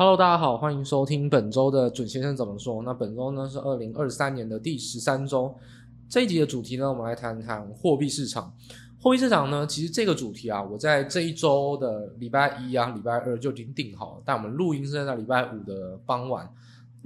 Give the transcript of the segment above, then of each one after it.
Hello，大家好，欢迎收听本周的准先生怎么说。那本周呢是二零二三年的第十三周，这一集的主题呢，我们来谈谈货币市场。货币市场呢，其实这个主题啊，我在这一周的礼拜一啊、礼拜二就已经定好了，但我们录音是在礼拜五的傍晚。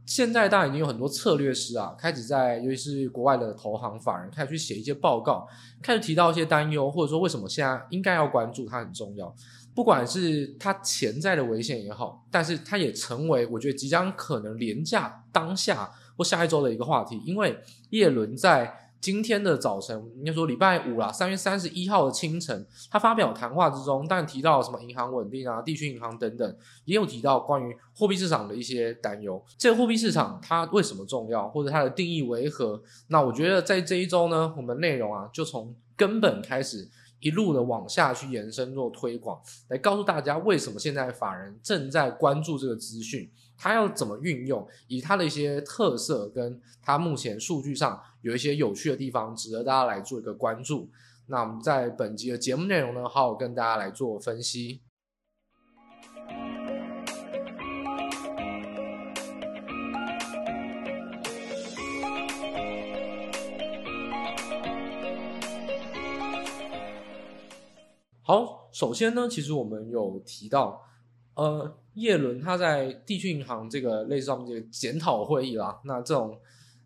现在当然已经有很多策略师啊，开始在，尤其是国外的投行法人，开始去写一些报告，开始提到一些担忧，或者说为什么现在应该要关注它很重要。不管是它潜在的危险也好，但是它也成为我觉得即将可能廉价当下或下一周的一个话题，因为叶伦在。今天的早晨，应该说礼拜五啦，三月三十一号的清晨，他发表谈话之中，但提到什么银行稳定啊、地区银行等等，也有提到关于货币市场的一些担忧。这个货币市场它为什么重要，或者它的定义为何？那我觉得在这一周呢，我们内容啊，就从根本开始。一路的往下去延伸做推广，来告诉大家为什么现在法人正在关注这个资讯，他要怎么运用，以他的一些特色跟他目前数据上有一些有趣的地方，值得大家来做一个关注。那我们在本集的节目内容呢，好好跟大家来做分析。好，首先呢，其实我们有提到，呃，叶伦他在地区银行这个类似上面这个检讨会议啦，那这种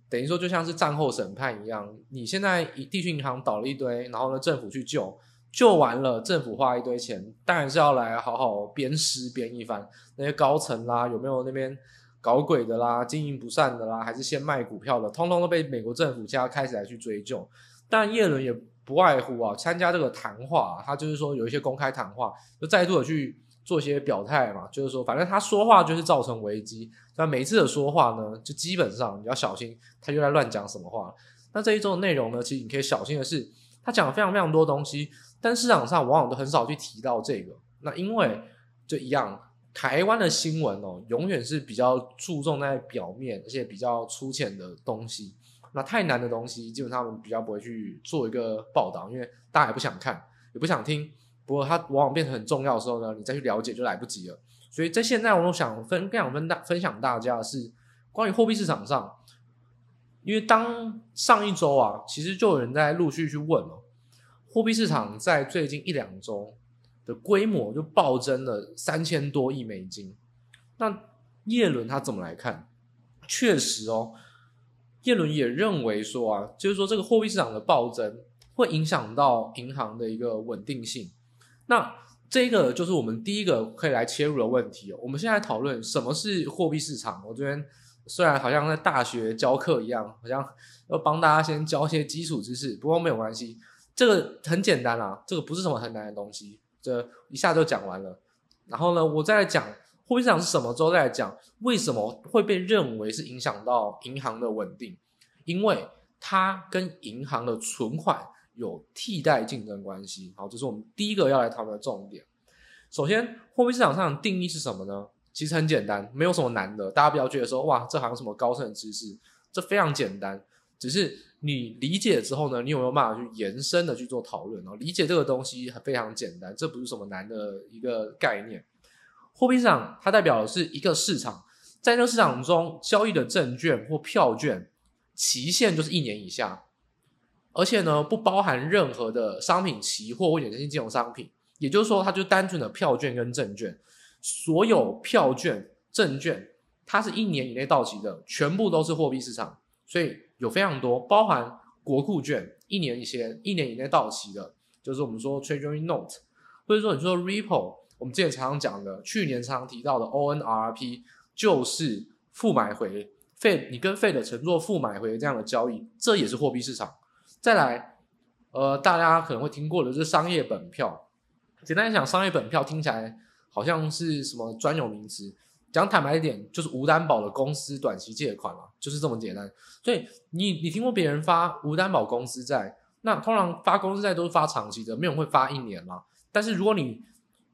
等于说就像是战后审判一样，你现在地区银行倒了一堆，然后呢，政府去救，救完了，政府花一堆钱，当然是要来好好鞭尸鞭一番，那些高层啦，有没有那边搞鬼的啦，经营不善的啦，还是先卖股票的，通通都被美国政府现在开始来去追究，但叶伦也。不外乎啊，参加这个谈话，他就是说有一些公开谈话，就再度的去做一些表态嘛，就是说反正他说话就是造成危机，那每一次的说话呢，就基本上你要小心，他又在乱讲什么话。那这一周的内容呢，其实你可以小心的是，他讲了非常非常多东西，但市场上往往都很少去提到这个。那因为就一样，台湾的新闻哦，永远是比较注重在表面，而且比较粗浅的东西。那太难的东西，基本上我们比较不会去做一个报道，因为大家也不想看，也不想听。不过它往往变成很重要的时候呢，你再去了解就来不及了。所以在现在，我想分更想分大分享大家的是关于货币市场上，因为当上一周啊，其实就有人在陆续去问了，货币市场在最近一两周的规模就暴增了三千多亿美金。那叶伦他怎么来看？确实哦。叶伦也认为说啊，就是说这个货币市场的暴增会影响到银行的一个稳定性。那这个就是我们第一个可以来切入的问题哦。我们现在讨论什么是货币市场。我这边虽然好像在大学教课一样，好像要帮大家先教一些基础知识，不过没有关系，这个很简单啊，这个不是什么很难的东西，这一下就讲完了。然后呢，我再来讲。货币市场是什么？之后再来讲为什么会被认为是影响到银行的稳定，因为它跟银行的存款有替代竞争关系。好，这是我们第一个要来讨论的重点。首先，货币市场上的定义是什么呢？其实很简单，没有什么难的。大家不要觉得说哇，这好像什么高深的知识，这非常简单。只是你理解之后呢，你有没有办法去延伸的去做讨论？然后理解这个东西非常简单，这不是什么难的一个概念。货币市场它代表的是一个市场，在这个市场中交易的证券或票券期限就是一年以下，而且呢不包含任何的商品期货或衍生性金融商品，也就是说它就单纯的票券跟证券，所有票券证券它是一年以内到期的，全部都是货币市场，所以有非常多包含国库券一年一些一年以内到期的，就是我们说 Treasury Note，或者说你说 Repo。我们之前常常讲的，去年常常提到的 ONRP 就是负买回费你跟 Fed 承做负买回这样的交易，这也是货币市场。再来，呃，大家可能会听过的，就是商业本票。简单来讲，商业本票听起来好像是什么专有名词。讲坦白一点，就是无担保的公司短期借款嘛，就是这么简单。所以你你听过别人发无担保公司债？那通常发公司债都是发长期的，没有人会发一年嘛。但是如果你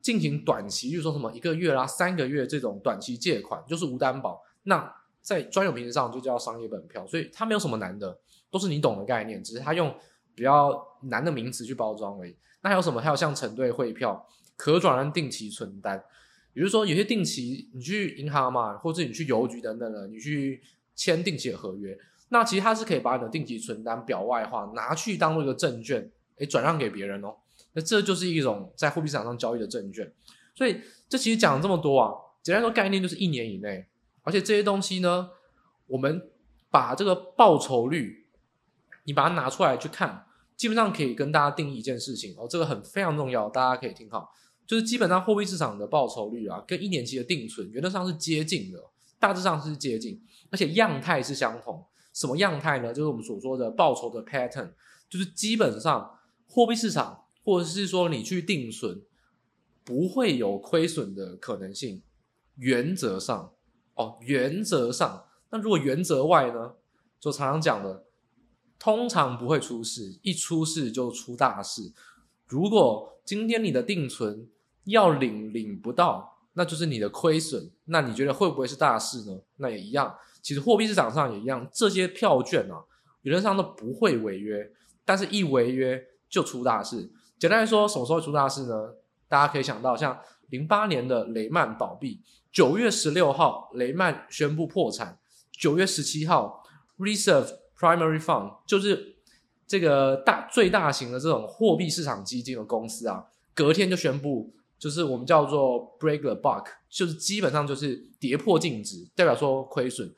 进行短期，就是说什么一个月啦、三个月这种短期借款，就是无担保。那在专有名词上就叫商业本票，所以它没有什么难的，都是你懂的概念，只是它用比较难的名词去包装而已。那还有什么？还有像承兑汇票、可转让定期存单，比如说有些定期你去银行嘛，或者你去邮局等等的，你去签定期的合约，那其实它是可以把你的定期存单表外化，拿去当做一个证券，诶，转让给别人哦。那这就是一种在货币市场上交易的证券。所以这其实讲了这么多啊，简单说概念就是一年以内，而且这些东西呢，我们把这个报酬率，你把它拿出来去看，基本上可以跟大家定义一件事情哦，这个很非常重要，大家可以听好，就是基本上货币市场的报酬率啊，跟一年期的定存原则上是接近的，大致上是接近，而且样态是相同。什么样态呢？就是我们所说的报酬的 pattern，就是基本上货币市场或者是说你去定存。不会有亏损的可能性，原则上哦，原则上。那如果原则外呢？就常常讲的，通常不会出事，一出事就出大事。如果今天你的定存要领领不到，那就是你的亏损。那你觉得会不会是大事呢？那也一样。其实货币市场上也一样，这些票券啊，理论上都不会违约，但是一违约就出大事。简单来说，什么时候出大事呢？大家可以想到，像零八年的雷曼倒闭，九月十六号雷曼宣布破产，九月十七号 Reserve Primary Fund 就是这个大最大型的这种货币市场基金的公司啊，隔天就宣布，就是我们叫做 break the buck，就是基本上就是跌破净值，代表说亏损。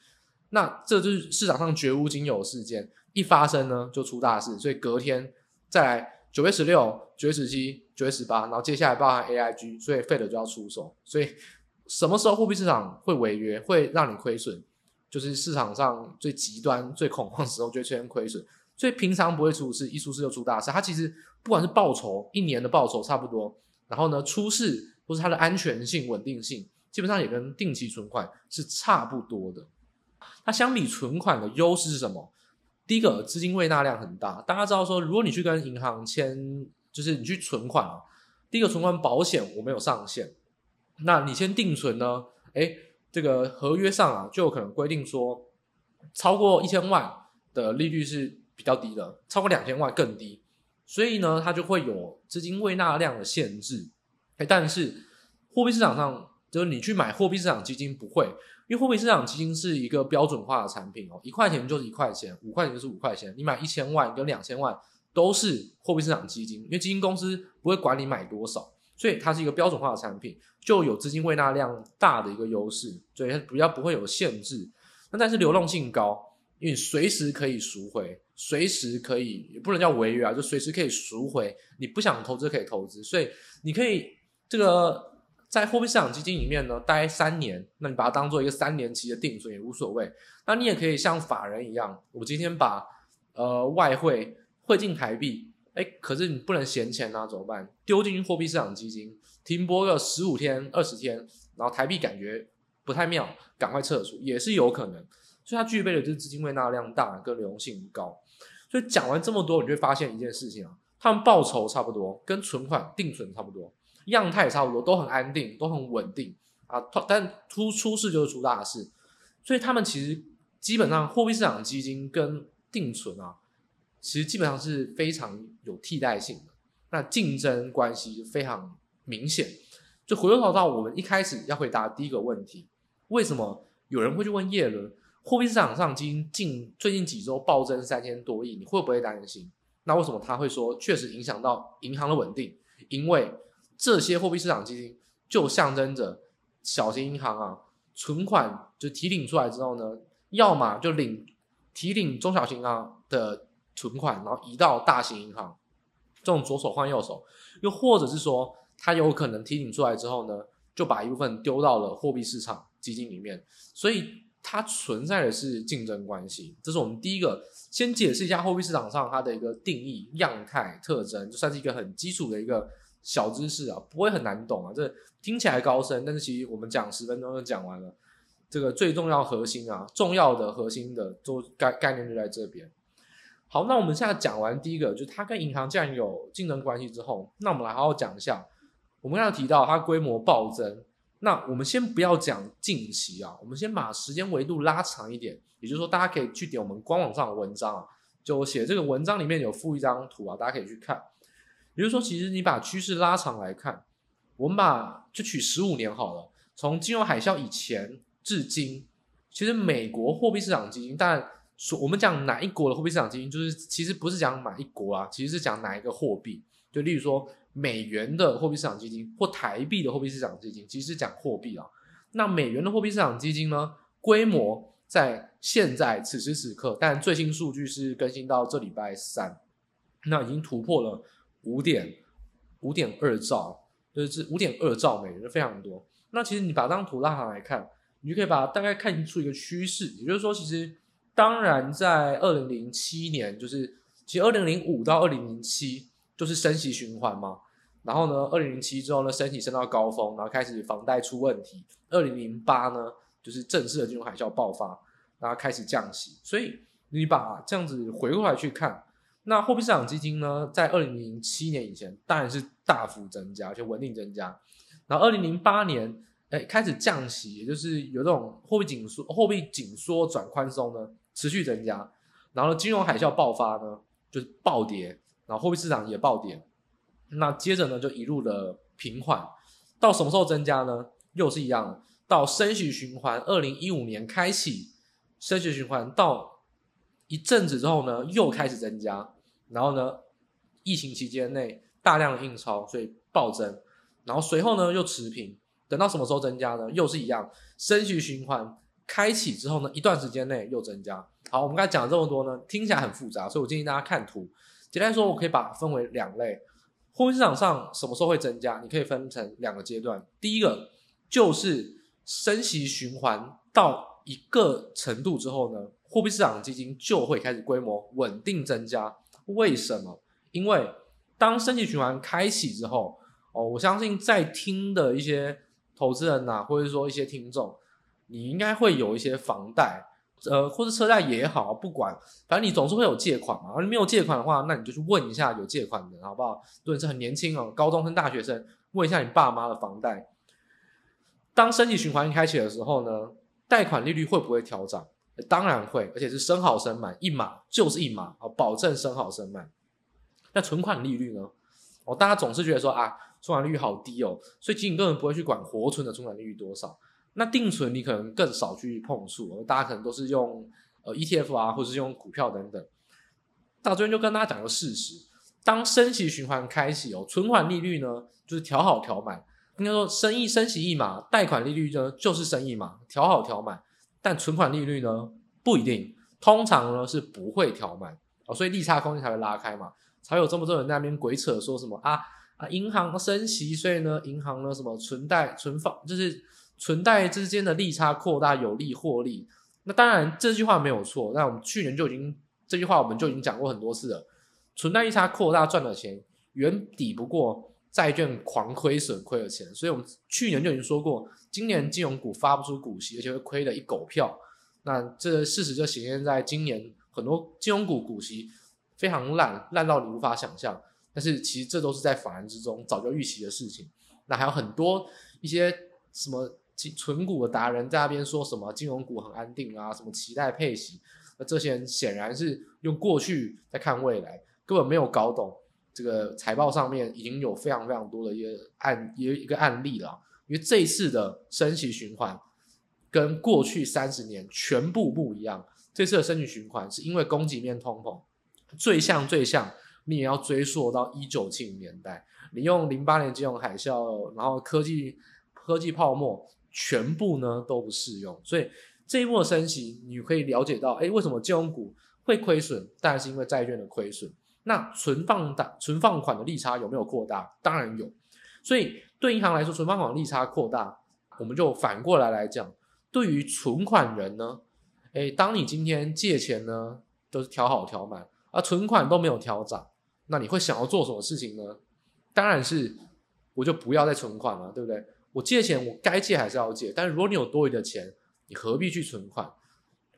那这就是市场上绝无仅有的事件，一发生呢就出大事，所以隔天再来。九月十六、九月十七、九月十八，然后接下来包含 AIG，所以 Fed 就要出手。所以什么时候货币市场会违约，会让你亏损？就是市场上最极端、最恐慌的时候就会出现亏损。所以平常不会出事，一出事就出大事。它其实不管是报酬，一年的报酬差不多，然后呢出事或是它的安全性、稳定性，基本上也跟定期存款是差不多的。那相比存款的优势是什么？第一个资金未纳量很大，大家知道说，如果你去跟银行签，就是你去存款啊，第一个存款保险我没有上限，那你先定存呢，诶，这个合约上啊就有可能规定说，超过一千万的利率是比较低的，超过两千万更低，所以呢它就会有资金未纳量的限制，诶，但是货币市场上就是你去买货币市场基金不会。因为货币市场基金是一个标准化的产品哦，一块钱就是一块钱，五块钱就是五块钱。你买一千万跟两千万都是货币市场基金，因为基金公司不会管你买多少，所以它是一个标准化的产品，就有资金未纳量大的一个优势，所以它比较不会有限制。那但是流动性高，因为你随时可以赎回，随时可以也不能叫违约啊，就随时可以赎回。你不想投资可以投资，所以你可以这个。在货币市场基金里面呢，待三年，那你把它当做一个三年期的定存也无所谓。那你也可以像法人一样，我今天把呃外汇汇进台币，哎，可是你不能闲钱啊，怎么办？丢进去货币市场基金，停泊个十五天、二十天，然后台币感觉不太妙，赶快撤出也是有可能。所以它具备的就是资金胃纳量大，跟流动性高。所以讲完这么多，你就会发现一件事情啊，他们报酬差不多，跟存款定存差不多。样态也差不多，都很安定，都很稳定啊。但出出事就是出大事，所以他们其实基本上货币市场基金跟定存啊，其实基本上是非常有替代性的。那竞争关系非常明显。就回头到我们一开始要回答第一个问题：为什么有人会去问叶伦？货币市场上基金近最近几周暴增三千多亿，你会不会担心？那为什么他会说确实影响到银行的稳定？因为这些货币市场基金就象征着小型银行啊，存款就提领出来之后呢，要么就领提领中小型银行的存款，然后移到大型银行，这种左手换右手；又或者是说，它有可能提领出来之后呢，就把一部分丢到了货币市场基金里面，所以它存在的是竞争关系。这是我们第一个先解释一下货币市场上它的一个定义、样态、特征，就算是一个很基础的一个。小知识啊，不会很难懂啊。这听起来高深，但是其实我们讲十分钟就讲完了。这个最重要核心啊，重要的核心的都概概念就在这边。好，那我们现在讲完第一个，就是它跟银行既然有竞争关系之后，那我们来好好讲一下。我们刚才提到它规模暴增，那我们先不要讲近期啊，我们先把时间维度拉长一点。也就是说，大家可以去点我们官网上的文章啊，就写这个文章里面有附一张图啊，大家可以去看。比如说，其实你把趋势拉长来看，我们把就取十五年好了，从金融海啸以前至今，其实美国货币市场基金，但说我们讲哪一国的货币市场基金，就是其实不是讲哪一国啊，其实是讲哪一个货币。就例如说美元的货币市场基金或台币的货币市场基金，其实是讲货币啊。那美元的货币市场基金呢，规模在现在此时此刻，但最新数据是更新到这礼拜三，那已经突破了五点五点二兆，就是五点二兆美元，非常多。那其实你把这张图拉上来看，你就可以把它大概看出一个趋势，也就是说，其实当然在二零零七年，就是其实二零零五到二零零七就是升息循环嘛。然后呢，二零零七之后呢，升息升到高峰，然后开始房贷出问题。二零零八呢，就是正式的金融海啸爆发，然后开始降息。所以你把这样子回过来去看，那货币市场基金呢，在二零零七年以前当然是大幅增加，就稳定增加。然后二零零八年，哎，开始降息，也就是有这种货币紧缩、货币紧缩转宽松呢，持续增加。然后金融海啸爆发呢，就是暴跌，然后货币市场也暴跌。那接着呢，就一路的平缓，到什么时候增加呢？又是一样，到升息循环，二零一五年开启升息循环，到一阵子之后呢，又开始增加。然后呢，疫情期间内大量的印钞，所以暴增。然后随后呢又持平，等到什么时候增加呢？又是一样，升息循环开启之后呢，一段时间内又增加。好，我们刚才讲了这么多呢，听起来很复杂，所以我建议大家看图。简单说，我可以把它分为两类。货币市场上什么时候会增加？你可以分成两个阶段。第一个。就是升息循环到一个程度之后呢，货币市场基金就会开始规模稳定增加。为什么？因为当升息循环开启之后，哦，我相信在听的一些投资人呐、啊，或者说一些听众，你应该会有一些房贷，呃，或者车贷也好，不管，反正你总是会有借款嘛。而你没有借款的话，那你就去问一下有借款的人，好不好？如果你是很年轻哦，高中生、大学生，问一下你爸妈的房贷。当升息循环开启的时候呢，贷款利率会不会调涨？当然会，而且是升好升满，一码就是一码啊，保证升好升满。那存款利率呢？哦，大家总是觉得说啊，存款利率好低哦，所以基金根本不会去管活存的存款利率多少。那定存你可能更少去碰触，大家可能都是用呃 ETF 啊，或者是用股票等等。到这边就跟大家讲个事实：当升息循环开启哦，存款利率呢就是调好调满。应该说，升一升息一码，贷款利率呢就是升一码，调好调满。但存款利率呢不一定，通常呢是不会调满哦，所以利差空间才会拉开嘛，才有这么多人那边鬼扯说什么啊啊，银行升息，所以呢银行呢什么存贷存放就是存贷之间的利差扩大有利获利。那当然这句话没有错，那我们去年就已经这句话我们就已经讲过很多次了，存贷利差扩大赚的钱远抵不过。债券狂亏损亏了钱，所以我们去年就已经说过，今年金融股发不出股息，而且会亏的一狗票。那这事实就显现在今年很多金融股股息非常烂，烂到你无法想象。但是其实这都是在法人之中早就预期的事情。那还有很多一些什么存股的达人在那边说什么金融股很安定啊，什么期待配息，那这些人显然是用过去在看未来，根本没有搞懂。这个财报上面已经有非常非常多的一个案，一个一个案例了。因为这一次的升息循环跟过去三十年全部不一样。这次的升息循环是因为供给面通膨，最像最像，你也要追溯到一九七零年代。你用零八年金融海啸，然后科技科技泡沫，全部呢都不适用。所以这一波的升息，你可以了解到，哎，为什么金融股会亏损？当然是因为债券的亏损。那存放的存放款的利差有没有扩大？当然有，所以对银行来说，存放款利差扩大，我们就反过来来讲，对于存款人呢，诶，当你今天借钱呢都是调好调满，而存款都没有调涨，那你会想要做什么事情呢？当然是我就不要再存款了，对不对？我借钱我该借还是要借，但是如果你有多余的钱，你何必去存款？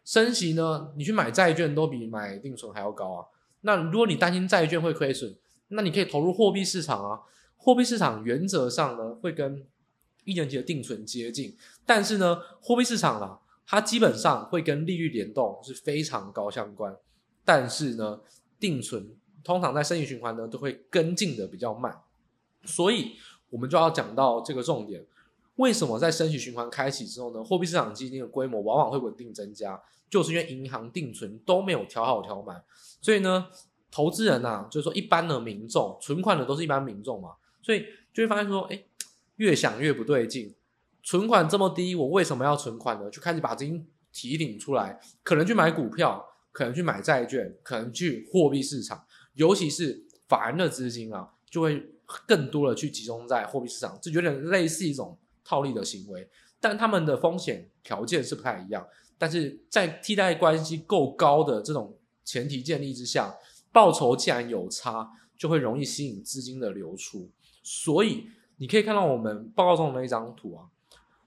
升息呢，你去买债券都比买定存还要高啊。那如果你担心债券会亏损，那你可以投入货币市场啊。货币市场原则上呢会跟一年期的定存接近，但是呢货币市场啦，它基本上会跟利率联动是非常高相关。但是呢定存通常在升息循环呢都会跟进的比较慢，所以我们就要讲到这个重点：为什么在升息循环开启之后呢，货币市场基金的规模往往会稳定增加？就是因为银行定存都没有调好调满，所以呢，投资人呐、啊，就是说一般的民众存款的都是一般民众嘛，所以就会发现说，哎，越想越不对劲，存款这么低，我为什么要存款呢？就开始把资金提领出来，可能去买股票，可能去买债券，可能去货币市场，尤其是法人的资金啊，就会更多的去集中在货币市场，这有点类似一种套利的行为，但他们的风险条件是不太一样。但是在替代关系够高的这种前提建立之下，报酬既然有差，就会容易吸引资金的流出。所以你可以看到我们报告中的那一张图啊，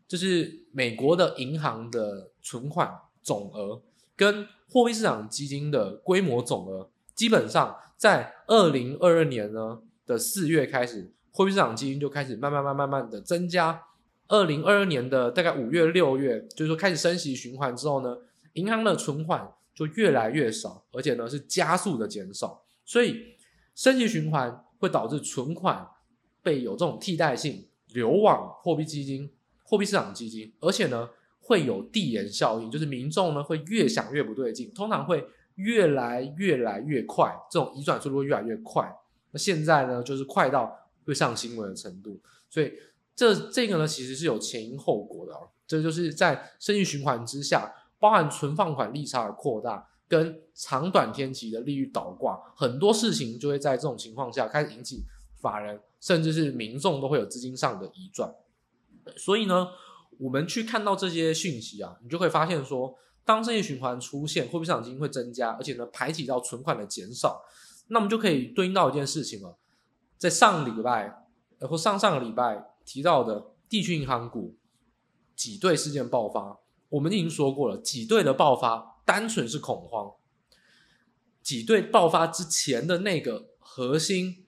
就是美国的银行的存款总额跟货币市场基金的规模总额，基本上在二零二二年呢的四月开始，货币市场基金就开始慢慢慢慢慢的增加。二零二二年的大概五月六月，就是说开始升息循环之后呢，银行的存款就越来越少，而且呢是加速的减少。所以升息循环会导致存款被有这种替代性流往货币基金、货币市场基金，而且呢会有递延效应，就是民众呢会越想越不对劲，通常会越来越来越快，这种移转速度越来越快。那现在呢就是快到会上新闻的程度，所以。这这个呢，其实是有前因后果的啊。这就是在生意循环之下，包含存放款利差的扩大，跟长短天期的利率倒挂，很多事情就会在这种情况下开始引起法人甚至是民众都会有资金上的移转。所以呢，我们去看到这些讯息啊，你就会发现说，当生意循环出现，货币市场基金会增加，而且呢，排挤到存款的减少，那么就可以对应到一件事情了，在上礼拜，或上上个礼拜。提到的地区银行股挤兑事件爆发，我们已经说过了，挤兑的爆发单纯是恐慌，挤兑爆发之前的那个核心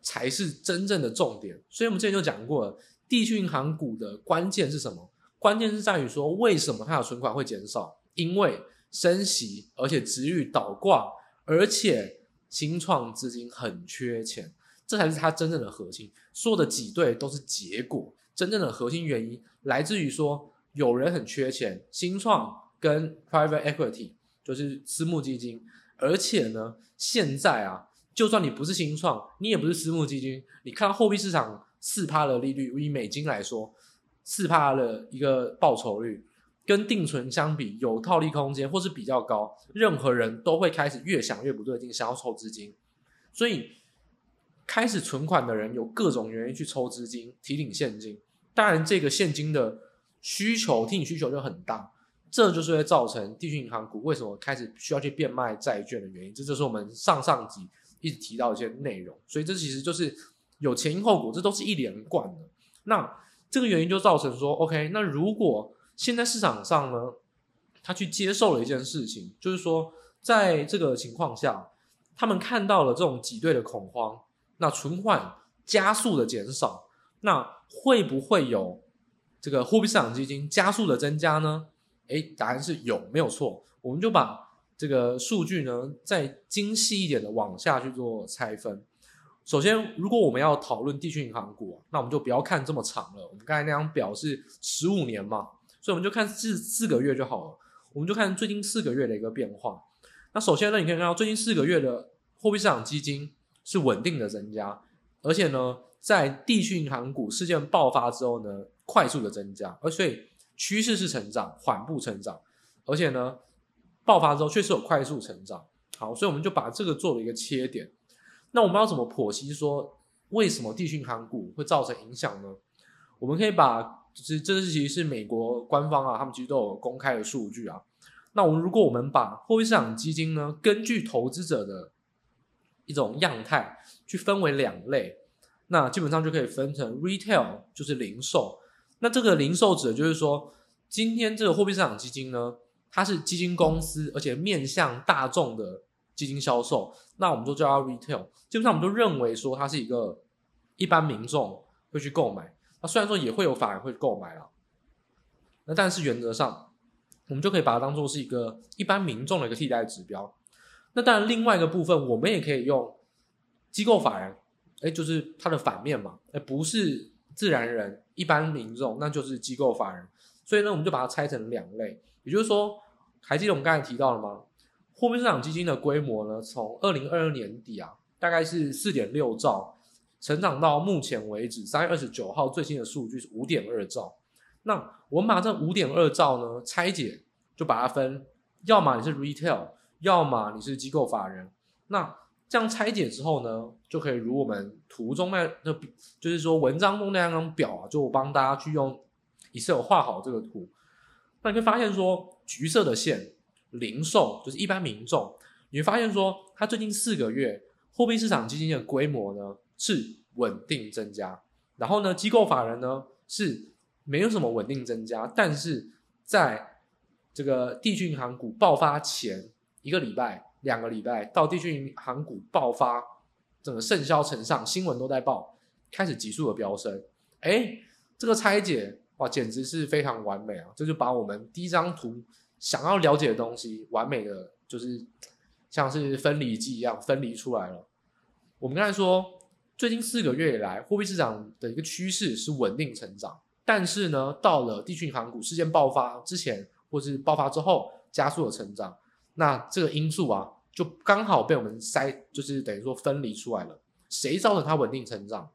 才是真正的重点。所以我们之前就讲过了，地区银行股的关键是什么？关键是在于说，为什么它的存款会减少？因为升息，而且殖利率倒挂，而且新创资金很缺钱。这才是它真正的核心，说的挤兑都是结果，真正的核心原因来自于说有人很缺钱，新创跟 private equity 就是私募基金，而且呢，现在啊，就算你不是新创，你也不是私募基金，你看到货币市场四趴的利率，以美金来说，四趴的一个报酬率，跟定存相比有套利空间或是比较高，任何人都会开始越想越不对劲，想要抽资金，所以。开始存款的人有各种原因去抽资金、提领现金，当然这个现金的需求、提领需求就很大，这就是会造成地区银行股为什么开始需要去变卖债券的原因。这就是我们上上集一直提到一些内容，所以这其实就是有前因后果，这都是一连贯的。那这个原因就造成说，OK，那如果现在市场上呢，他去接受了一件事情，就是说在这个情况下，他们看到了这种挤兑的恐慌。那存款加速的减少，那会不会有这个货币市场基金加速的增加呢？诶，答案是有，没有错。我们就把这个数据呢再精细一点的往下去做拆分。首先，如果我们要讨论地区银行股，那我们就不要看这么长了。我们刚才那张表是十五年嘛，所以我们就看四四个月就好了。我们就看最近四个月的一个变化。那首先呢，你可以看到最近四个月的货币市场基金。是稳定的增加，而且呢，在地区银行股事件爆发之后呢，快速的增加，而所以趋势是成长，缓步成长，而且呢，爆发之后确实有快速成长。好，所以我们就把这个做了一个切点。那我们要怎么剖析说为什么地区银行股会造成影响呢？我们可以把，就是这是其实是美国官方啊，他们其实都有公开的数据啊。那我们如果我们把货币市场基金呢，根据投资者的一种样态去分为两类，那基本上就可以分成 retail 就是零售，那这个零售指的就是说，今天这个货币市场基金呢，它是基金公司，而且面向大众的基金销售，那我们就叫它 retail。基本上我们都认为说它是一个一般民众会去购买，那虽然说也会有法人会购买啊，那但是原则上我们就可以把它当做是一个一般民众的一个替代指标。那当然，另外一个部分，我们也可以用机构法人哎，就是它的反面嘛，哎，不是自然人、一般民众，那就是机构法人。所以呢，我们就把它拆成两类，也就是说，还记得我们刚才提到了吗？货币市场基金的规模呢，从二零二二年底啊，大概是四点六兆，成长到目前为止三月二十九号最新的数据是五点二兆。那我们把这五点二兆呢拆解，就把它分，要么你是 retail，要么你是机构法人。那这样拆解之后呢，就可以如我们图中那那，就是说文章中那张表啊，就我帮大家去用 Excel 画好这个图。那你会发现说，橘色的线，零售就是一般民众，你会发现说，它最近四个月货币市场基金的规模呢是稳定增加，然后呢，机构法人呢是。没有什么稳定增加，但是在这个地区银行股爆发前一个礼拜、两个礼拜，到地区银行股爆发，整个盛嚣尘上，新闻都在报，开始急速的飙升。哎，这个拆解哇，简直是非常完美啊！这就把我们第一张图想要了解的东西，完美的就是像是分离机一样分离出来了。我们刚才说，最近四个月以来，货币市场的一个趋势是稳定成长。但是呢，到了地区银行股事件爆发之前，或是爆发之后，加速的成长，那这个因素啊，就刚好被我们筛，就是等于说分离出来了。谁造成它稳定成长？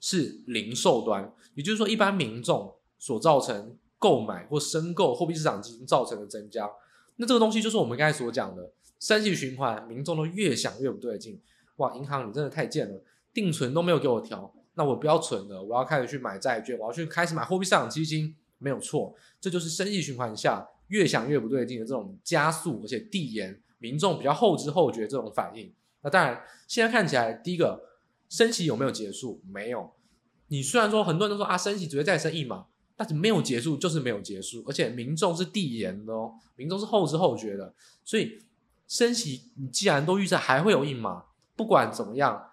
是零售端，也就是说，一般民众所造成购买或申购货币市场基金造成的增加。那这个东西就是我们刚才所讲的升息循环，民众都越想越不对劲。哇，银行你真的太贱了，定存都没有给我调。那我不要存了，我要开始去买债券，我要去开始买货币市场基金，没有错，这就是生息循环下越想越不对劲的这种加速，而且递延，民众比较后知后觉这种反应。那当然，现在看起来，第一个升息有没有结束？没有。你虽然说很多人都说啊，升息只会再升一码，但是没有结束就是没有结束，而且民众是递延的哦，民众是后知后觉的，所以升息你既然都预测还会有一码，不管怎么样。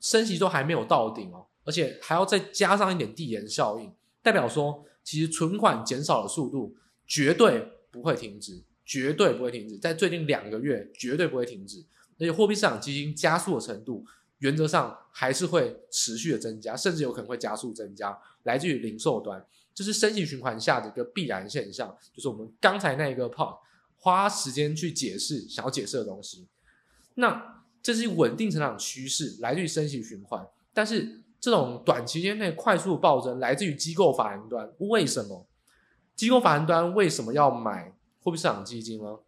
升息都还没有到顶哦，而且还要再加上一点递延效应，代表说其实存款减少的速度绝对不会停止，绝对不会停止，在最近两个月绝对不会停止，而且货币市场基金加速的程度原则上还是会持续的增加，甚至有可能会加速增加，来自于零售端，这是升息循环下的一个必然现象，就是我们刚才那一个 part 花时间去解释想要解释的东西，那。这是稳定成长趋势，来自于升息循环。但是这种短期间内快速暴增，来自于机构法人端。为什么？机构法人端为什么要买货币市场基金呢？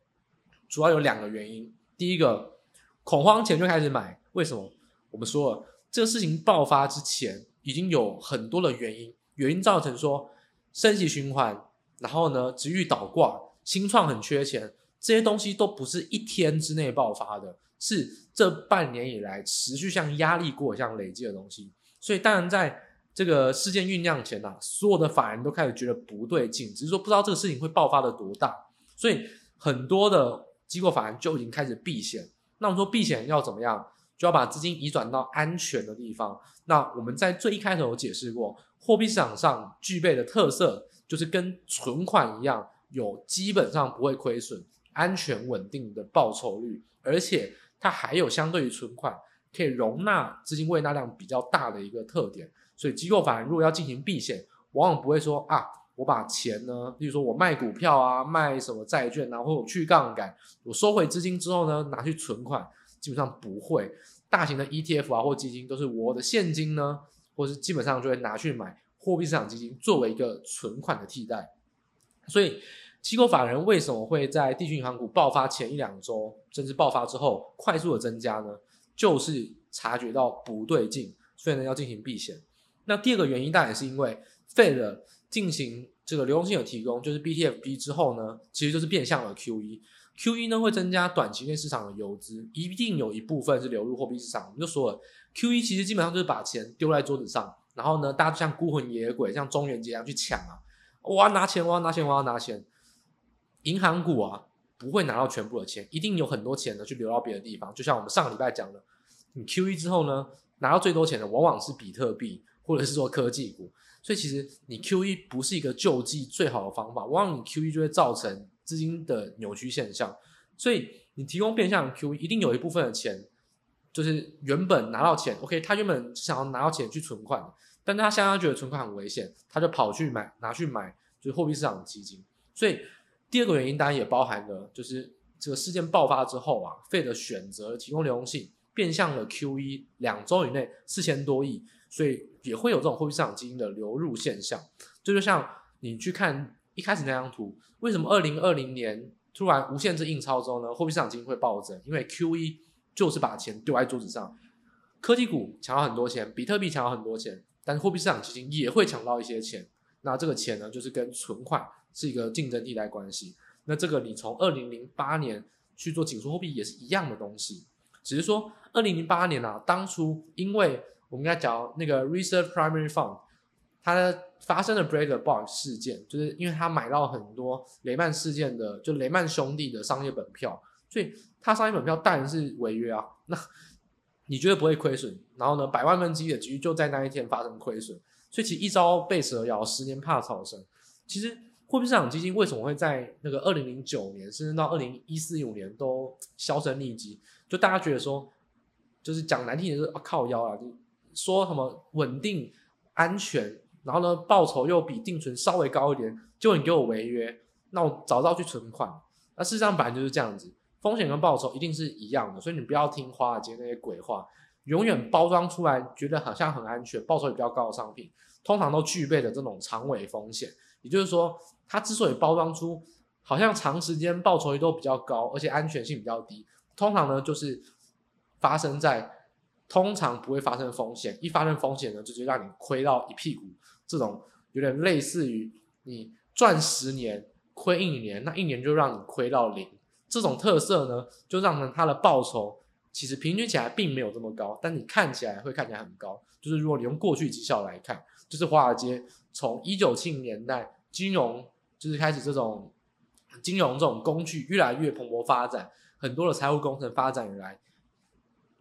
主要有两个原因。第一个，恐慌前就开始买。为什么？我们说了，这个事情爆发之前，已经有很多的原因，原因造成说升息循环，然后呢，殖利率倒挂，新创很缺钱，这些东西都不是一天之内爆发的。是这半年以来持续像压力锅一样累积的东西，所以当然在这个事件酝酿前啊，所有的法人都开始觉得不对劲，只是说不知道这个事情会爆发的多大，所以很多的机构法人就已经开始避险。那我们说避险要怎么样？就要把资金移转到安全的地方。那我们在最一开头有解释过，货币市场上具备的特色就是跟存款一样，有基本上不会亏损、安全稳定的报酬率，而且。它还有相对于存款可以容纳资金胃纳量比较大的一个特点，所以机构法人如果要进行避险，往往不会说啊，我把钱呢，例如说我卖股票啊，卖什么债券啊，或者我去杠杆，我收回资金之后呢，拿去存款，基本上不会。大型的 ETF 啊或基金都是我的现金呢，或是基本上就会拿去买货币市场基金作为一个存款的替代，所以。机构法人为什么会在地区银行股爆发前一两周，甚至爆发之后快速的增加呢？就是察觉到不对劲，所以呢要进行避险。那第二个原因当然是因为 Fed 进行这个流动性的提供，就是 BTFP 之后呢，其实就是变相的 QE，QE 呢会增加短期内市场的游资，一定有一部分是流入货币市场。我们就说了，QE 其实基本上就是把钱丢在桌子上，然后呢大家就像孤魂野鬼，像中元节一样去抢啊，我要拿钱，我要拿钱，我要拿钱。银行股啊，不会拿到全部的钱，一定有很多钱呢去流到别的地方。就像我们上个礼拜讲的，你 QE 之后呢，拿到最多钱的往往是比特币或者是说科技股。所以其实你 QE 不是一个救济最好的方法，往往你 QE 就会造成资金的扭曲现象。所以你提供变相 QE，一定有一部分的钱就是原本拿到钱，OK，他原本想要拿到钱去存款，但他现在觉得存款很危险，他就跑去买拿去买就是货币市场的基金。所以第二个原因当然也包含了，就是这个事件爆发之后啊，Fed 选择提供流动性，变相的 QE 两周以内四千多亿，所以也会有这种货币市场基金的流入现象。这就，像你去看一开始那张图，为什么二零二零年突然无限制印钞之后呢？货币市场基金会暴增，因为 QE 就是把钱丢在桌子上，科技股抢到很多钱，比特币抢到很多钱，但是货币市场基金也会抢到一些钱。那这个钱呢，就是跟存款是一个竞争替代关系。那这个你从二零零八年去做紧缩货币也是一样的东西，只是说二零零八年啊，当初因为我们刚才讲那个 Reserve Primary Fund。它发生了 Breaker Box 事件，就是因为他买到很多雷曼事件的，就雷曼兄弟的商业本票，所以他商业本票当然是违约啊。那你觉得不会亏损？然后呢，百万分之一的几率就在那一天发生亏损。所以其实一朝被蛇咬，十年怕草绳。其实货币市场基金为什么会在那个二零零九年，甚至到二零一四五年都销声匿迹？就大家觉得说，就是讲难听点是靠腰啊，就说什么稳定安全。然后呢，报酬又比定存稍微高一点，就你给我违约，那我早知道去存款。那事实上本来就是这样子，风险跟报酬一定是一样的，所以你不要听华尔街那些鬼话，永远包装出来觉得好像很安全，报酬也比较高的商品，通常都具备着这种长尾风险。也就是说，它之所以包装出好像长时间报酬率都比较高，而且安全性比较低，通常呢就是发生在通常不会发生风险，一发生风险呢，就就让你亏到一屁股。这种有点类似于你赚十年亏一年，那一年就让你亏到零。这种特色呢，就让呢它的报酬其实平均起来并没有这么高，但你看起来会看起来很高。就是如果你用过去绩效来看，就是华尔街从一九七零年代金融就是开始这种金融这种工具越来越蓬勃发展，很多的财务工程发展以来。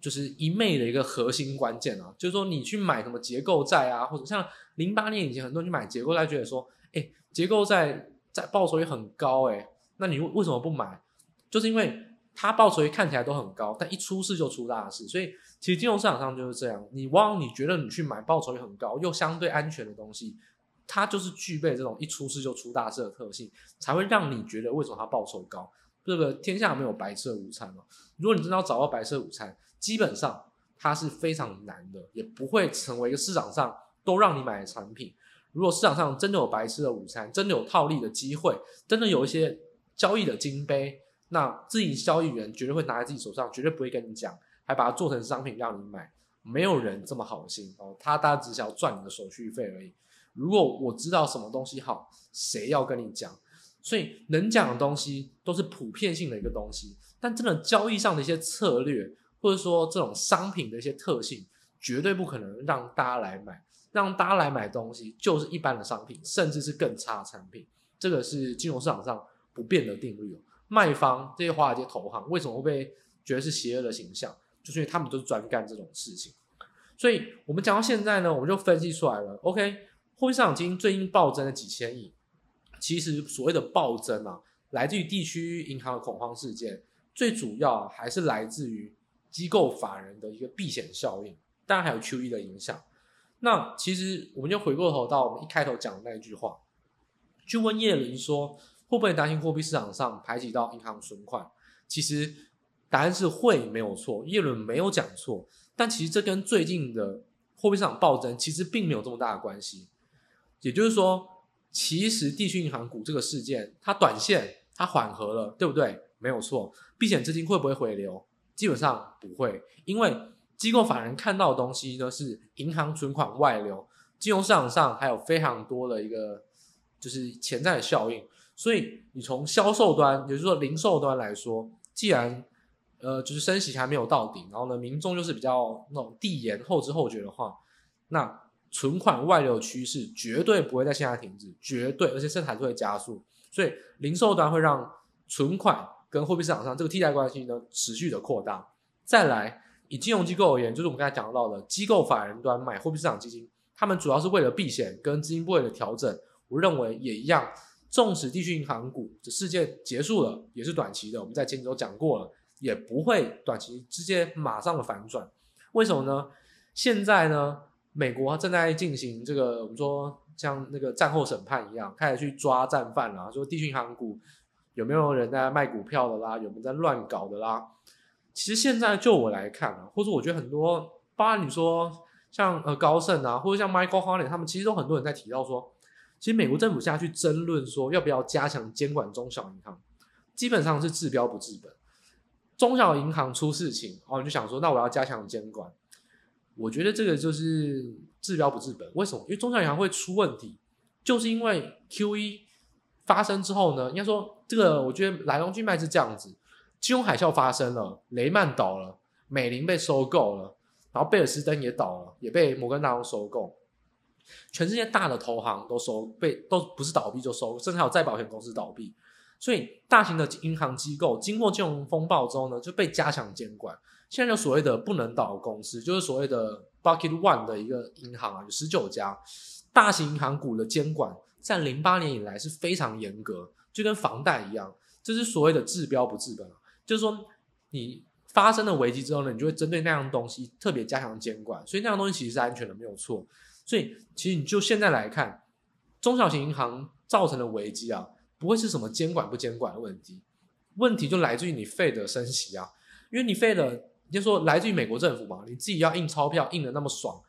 就是一昧的一个核心关键啊，就是说你去买什么结构债啊，或者像零八年以前很多人去买结构债，觉得说，哎，结构债在报酬率很高，哎，那你为什么不买？就是因为它报酬率看起来都很高，但一出事就出大事。所以其实金融市场上就是这样，你往往你觉得你去买报酬率很高又相对安全的东西，它就是具备这种一出事就出大事的特性，才会让你觉得为什么它报酬高。这个天下没有白色午餐嘛，如果你真的要找到白色午餐，基本上它是非常难的，也不会成为一个市场上都让你买的产品。如果市场上真的有白吃的午餐，真的有套利的机会，真的有一些交易的金杯，那自营交易员绝对会拿在自己手上，绝对不会跟你讲，还把它做成商品让你买。没有人这么好心哦，他大家只想要赚你的手续费而已。如果我知道什么东西好，谁要跟你讲？所以能讲的东西都是普遍性的一个东西，但真的交易上的一些策略。或者说这种商品的一些特性，绝对不可能让大家来买，让大家来买东西就是一般的商品，甚至是更差的产品。这个是金融市场上不变的定律。卖方这些华尔街投行为什么会被觉得是邪恶的形象？就是因为他们都是专干这种事情。所以我们讲到现在呢，我们就分析出来了。OK，货币市场基金最近暴增了几千亿，其实所谓的暴增啊，来自于地区银行的恐慌事件，最主要还是来自于。机构法人的一个避险效应，当然还有 QE 的影响。那其实我们就回过头到我们一开头讲的那一句话，去问叶伦说会不会担心货币市场上排挤到银行存款？其实答案是会，没有错。叶伦没有讲错，但其实这跟最近的货币市场暴增其实并没有这么大的关系。也就是说，其实地区银行股这个事件，它短线它缓和了，对不对？没有错。避险资金会不会回流？基本上不会，因为机构法人看到的东西呢是银行存款外流，金融市场上还有非常多的一个就是潜在的效应，所以你从销售端，也就是说零售端来说，既然呃就是升息还没有到顶，然后呢民众就是比较那种递延后知后觉的话，那存款外流趋势绝对不会在现在停止，绝对，而且生产会加速，所以零售端会让存款。跟货币市场上这个替代关系呢，持续的扩大。再来，以金融机构而言，就是我们刚才讲到的机构法人端买货币市场基金，他们主要是为了避险跟资金部位的调整。我认为也一样，纵使地区银行股这事件结束了，也是短期的。我们在前几周讲过了，也不会短期直接马上的反转。为什么呢？现在呢，美国正在进行这个我们说像那个战后审判一样，开始去抓战犯啦，说地区银行股有没有人在卖股票的啦，有没有在乱搞的啦。其实现在就我来看啊，或者我觉得很多，包括你说像呃高盛啊，或者像 Michael Harley 他们，其实都很多人在提到说，其实美国政府现在去争论说要不要加强监管中小银行，基本上是治标不治本。中小银行出事情，哦，你就想说，那我要加强监管，我觉得这个就是治标不治本。为什么？因为中小银行会出问题，就是因为 QE 发生之后呢，应该说这个，我觉得来龙去脉是这样子。金融海啸发生了，雷曼倒了，美林被收购了，然后贝尔斯登也倒了，也被摩根大通收购。全世界大的投行都收被都不是倒闭就收，甚至还有再保险公司倒闭。所以大型的银行机构经过金融风暴之后呢，就被加强监管。现在有所谓的不能倒的公司，就是所谓的 Bucket One 的一个银行啊，有十九家大型银行股的监管，在零八年以来是非常严格，就跟房贷一样，这是所谓的治标不治本。就是说，你发生了危机之后呢，你就会针对那样东西特别加强监管，所以那样东西其实是安全的，没有错。所以其实你就现在来看，中小型银行造成的危机啊，不会是什么监管不监管的问题，问题就来自于你费的升息啊，因为你费的，你就说来自于美国政府嘛，你自己要印钞票印的那么爽，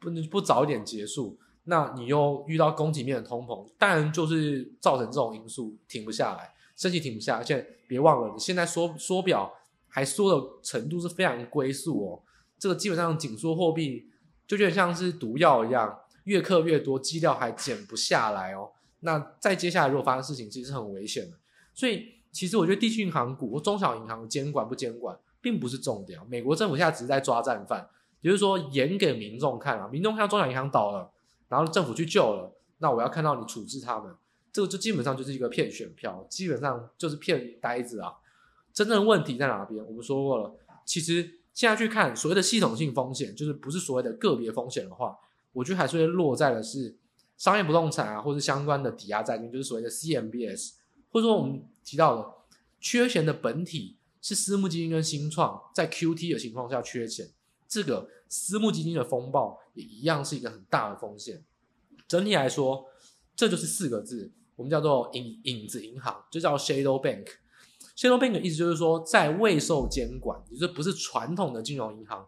不不早一点结束，那你又遇到供给面的通膨，当然就是造成这种因素停不下来。升息停不下，而且别忘了，你现在缩缩表还缩的程度是非常龟速哦。这个基本上紧缩货币就有点像是毒药一样，越克越多，基调还减不下来哦。那再接下来如果发生事情，其实是很危险的。所以其实我觉得地区银行股或中小银行监管不监管并不是重点。美国政府现在只是在抓战犯，也就是说演给民众看啊，民众看到中小银行倒了，然后政府去救了，那我要看到你处置他们。这个就基本上就是一个骗选票，基本上就是骗呆子啊！真正的问题在哪边？我们说过了，其实现在去看所谓的系统性风险，就是不是所谓的个别风险的话，我觉得还是会落在的是商业不动产啊，或者相关的抵押债券，就是所谓的 CMBS，或者说我们提到的缺钱的本体是私募基金跟新创，在 QT 的情况下缺钱，这个私募基金的风暴也一样是一个很大的风险。整体来说，这就是四个字。我们叫做影影子银行，就叫 shadow bank。shadow bank 的意思就是说，在未受监管，也就是不是传统的金融银行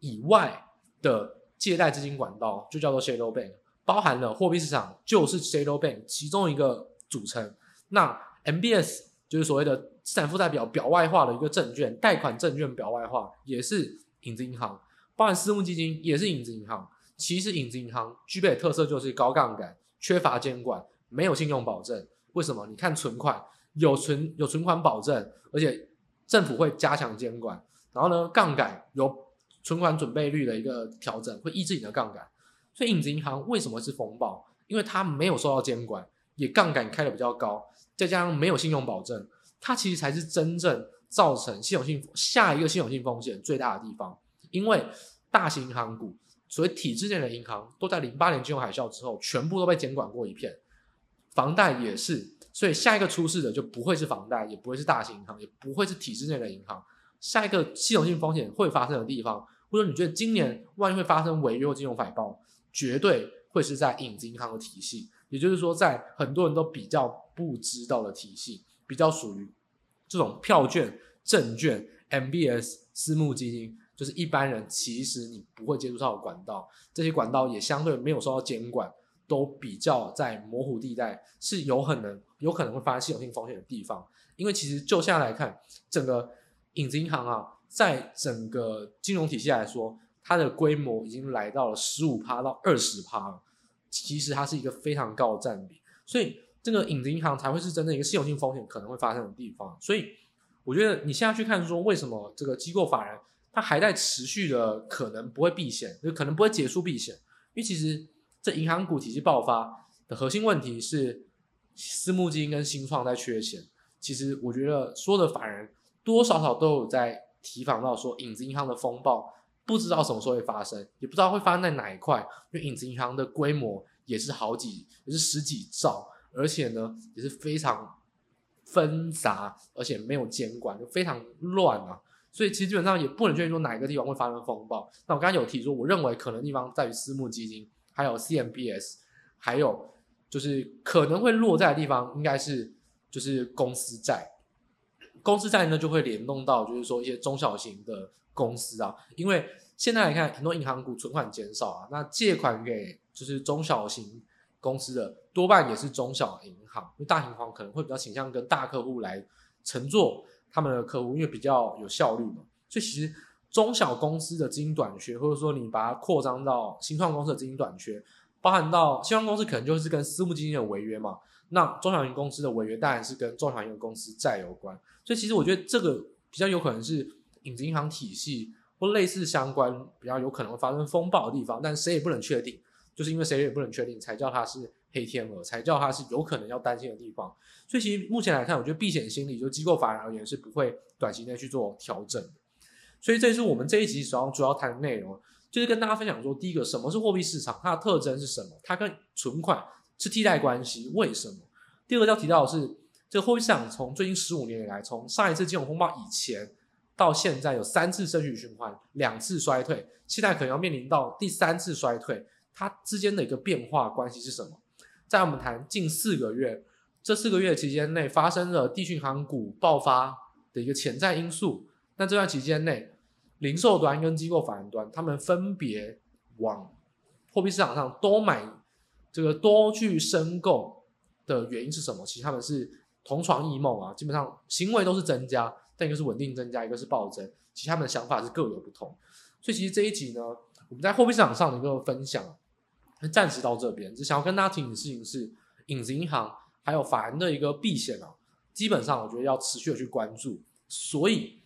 以外的借贷资金管道，就叫做 shadow bank，包含了货币市场，就是 shadow bank 其中一个组成。那 MBS 就是所谓的资产负债表表外化的一个证券，贷款证券表外化也是影子银行，包含私募基金也是影子银行。其实影子银行具备的特色就是高杠杆，缺乏监管。没有信用保证，为什么？你看存款有存有存款保证，而且政府会加强监管。然后呢，杠杆有存款准备率的一个调整，会抑制你的杠杆。所以影子银行为什么是风暴？因为它没有受到监管，也杠杆开得比较高，再加上没有信用保证，它其实才是真正造成系统性下一个系统性风险最大的地方。因为大型银行股，所谓体制内的银行，都在零八年金融海啸之后，全部都被监管过一遍。房贷也是，所以下一个出事的就不会是房贷，也不会是大型银行，也不会是体制内的银行。下一个系统性风险会发生的地方，或者你觉得今年万一会发生违约金融风暴，绝对会是在影子银行的体系，也就是说，在很多人都比较不知道的体系，比较属于这种票券、证券、MBS、私募基金，就是一般人其实你不会接触到管道，这些管道也相对没有受到监管。都比较在模糊地带，是有可能有可能会发生系统性风险的地方。因为其实就现在来看，整个影子银行啊，在整个金融体系来说，它的规模已经来到了十五趴到二十趴。其实它是一个非常高的占比，所以这个影子银行才会是真正一个系统性风险可能会发生的地方。所以我觉得你现在去看说，为什么这个机构法人它还在持续的可能不会避险，就可能不会结束避险，因为其实。这银行股体系爆发的核心问题是私募基金跟新创在缺钱。其实我觉得说的法人多少少都有在提防到说，影子银行的风暴不知道什么时候会发生，也不知道会发生在哪一块。因为影子银行的规模也是好几，也是十几兆，而且呢也是非常纷杂，而且没有监管，就非常乱啊。所以其实基本上也不能确定说哪一个地方会发生风暴。那我刚才有提说，我认为可能地方在于私募基金，还有 CMBS，还有就是可能会落在的地方，应该是就是公司债。公司债呢就会联动到就是说一些中小型的公司啊，因为现在来看很多银行股存款减少啊，那借款给就是中小型公司的多半也是中小银行，因为大银行可能会比较倾向跟大客户来承做他们的客户，因为比较有效率嘛。所以其实中小公司的资金短缺，或者说你把它扩张到新创公司的资金短缺，包含到新创公司可能就是跟私募基金有违约嘛。那中小型公司的违约当然是跟中小型公司债有关。所以其实我觉得这个比较有可能是影子银行体系或类似相关比较有可能会发生风暴的地方，但谁也不能确定。就是因为谁也不能确定，才叫它是黑天鹅，才叫它是有可能要担心的地方。所以其实目前来看，我觉得避险心理就机构法人而言是不会短期内去做调整的。所以这是我们这一集主要主要谈的内容，就是跟大家分享说，第一个什么是货币市场，它的特征是什么？它跟存款是替代关系，为什么？第二个要提到的是，这个货币市场从最近十五年以来，从上一次金融风暴以前到现在有三次升息循环，两次衰退，现在可能要面临到第三次衰退。它之间的一个变化关系是什么？在我们谈近四个月，这四个月期间内发生了地区银行股爆发的一个潜在因素。那这段期间内，零售端跟机构法人端，他们分别往货币市场上多买这个多去申购的原因是什么？其实他们是同床异梦啊，基本上行为都是增加，但一个是稳定增加，一个是暴增，其实他们的想法是各有不同。所以其实这一集呢，我们在货币市场上的一个分享。暂时到这边，只想要跟大家提醒的事情是，影子银行还有法人的一个避险啊，基本上我觉得要持续的去关注。所以，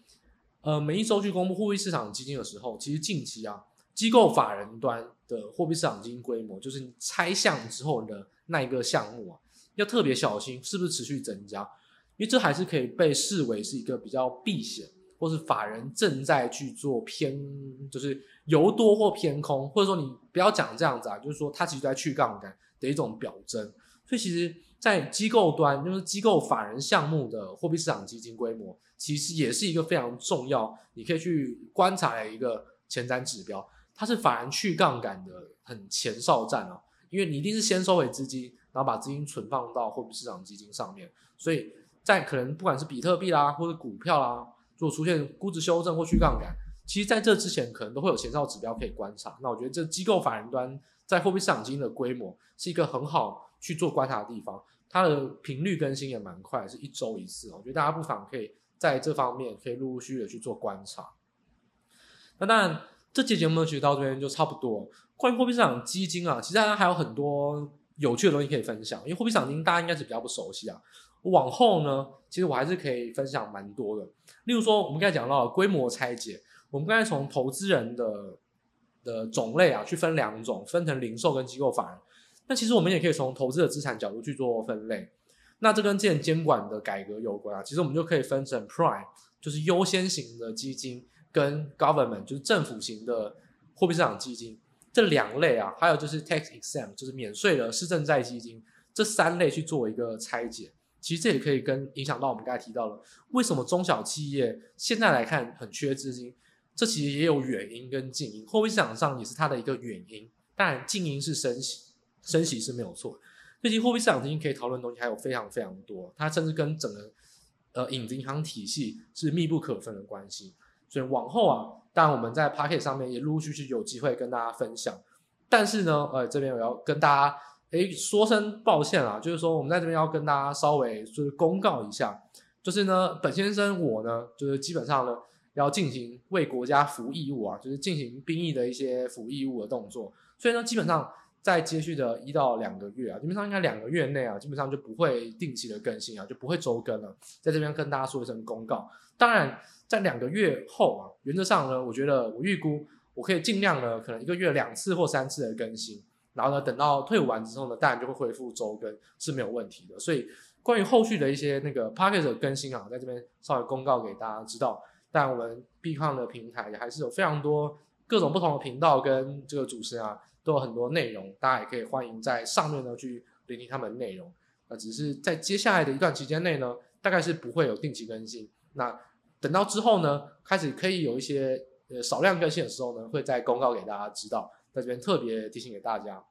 呃，每一周去公布货币市场基金的时候，其实近期啊，机构法人端的货币市场基金规模，就是你拆项之后的那一个项目啊，要特别小心是不是持续增加，因为这还是可以被视为是一个比较避险。或是法人正在去做偏，就是由多或偏空，或者说你不要讲这样子啊，就是说它其实在去杠杆的一种表征。所以其实，在机构端，就是机构法人项目的货币市场基金规模，其实也是一个非常重要，你可以去观察的一个前瞻指标。它是法人去杠杆的很前哨站啊，因为你一定是先收回资金，然后把资金存放到货币市场基金上面。所以在可能不管是比特币啦，或者股票啦。如果出现估值修正或去杠杆，其实在这之前可能都会有前兆指标可以观察。那我觉得这机构法人端在货币市场基金的规模是一个很好去做观察的地方，它的频率更新也蛮快，是一周一次。我觉得大家不妨可以在这方面可以陆陆续续的去做观察。那当然，这期节目其实到这边就差不多。关于货币市场基金啊，其实大家还有很多有趣的东西可以分享，因为货币市场基金大家应该是比较不熟悉啊。往后呢，其实我还是可以分享蛮多的。例如说，我们刚才讲到规模拆解，我们刚才从投资人的的种类啊，去分两种，分成零售跟机构法人。那其实我们也可以从投资的资产角度去做分类。那这跟之前监管的改革有关啊。其实我们就可以分成 Prime，就是优先型的基金，跟 Government，就是政府型的货币市场基金这两类啊。还有就是 Tax Exempt，就是免税的市政债基金，这三类去做一个拆解。其实这也可以跟影响到我们刚才提到了，为什么中小企业现在来看很缺资金，这其实也有远因跟近因，货币市场上也是它的一个远因。当然，近因是升息，升息是没有错。最近货币市场基金可以讨论的东西还有非常非常多，它甚至跟整个呃影子银行体系是密不可分的关系。所以往后啊，当然我们在 Pocket 上面也陆陆续续有机会跟大家分享。但是呢，呃，这边我要跟大家。诶，说声抱歉啊，就是说我们在这边要跟大家稍微就是公告一下，就是呢，本先生我呢，就是基本上呢要进行为国家服义务啊，就是进行兵役的一些服义务的动作，所以呢，基本上在接续的一到两个月啊，基本上应该两个月内啊，基本上就不会定期的更新啊，就不会周更了，在这边跟大家说一声公告。当然，在两个月后啊，原则上呢，我觉得我预估我可以尽量呢，可能一个月两次或三次的更新。然后呢，等到退伍完之后呢，当然就会恢复周更是没有问题的。所以关于后续的一些那个 Podcast 的更新啊，在这边稍微公告给大家知道。但我们币矿的平台也还是有非常多各种不同的频道跟这个主持人啊，都有很多内容，大家也可以欢迎在上面呢去聆听他们的内容。那只是在接下来的一段期间内呢，大概是不会有定期更新。那等到之后呢，开始可以有一些呃少量更新的时候呢，会再公告给大家知道，在这边特别提醒给大家。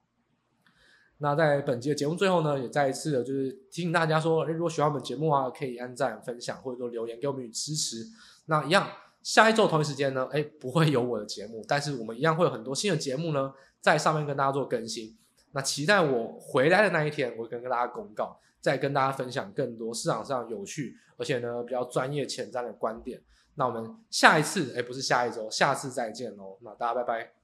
那在本期的节目最后呢，也再一次的就是提醒大家说，如果喜欢我们节目啊，可以按赞、分享，或者说留言给我们与支持。那一样，下一周同一时间呢，哎，不会有我的节目，但是我们一样会有很多新的节目呢，在上面跟大家做更新。那期待我回来的那一天，我跟跟大家公告，再跟大家分享更多市场上有趣，而且呢比较专业前瞻的观点。那我们下一次，哎，不是下一周，下次再见喽。那大家拜拜。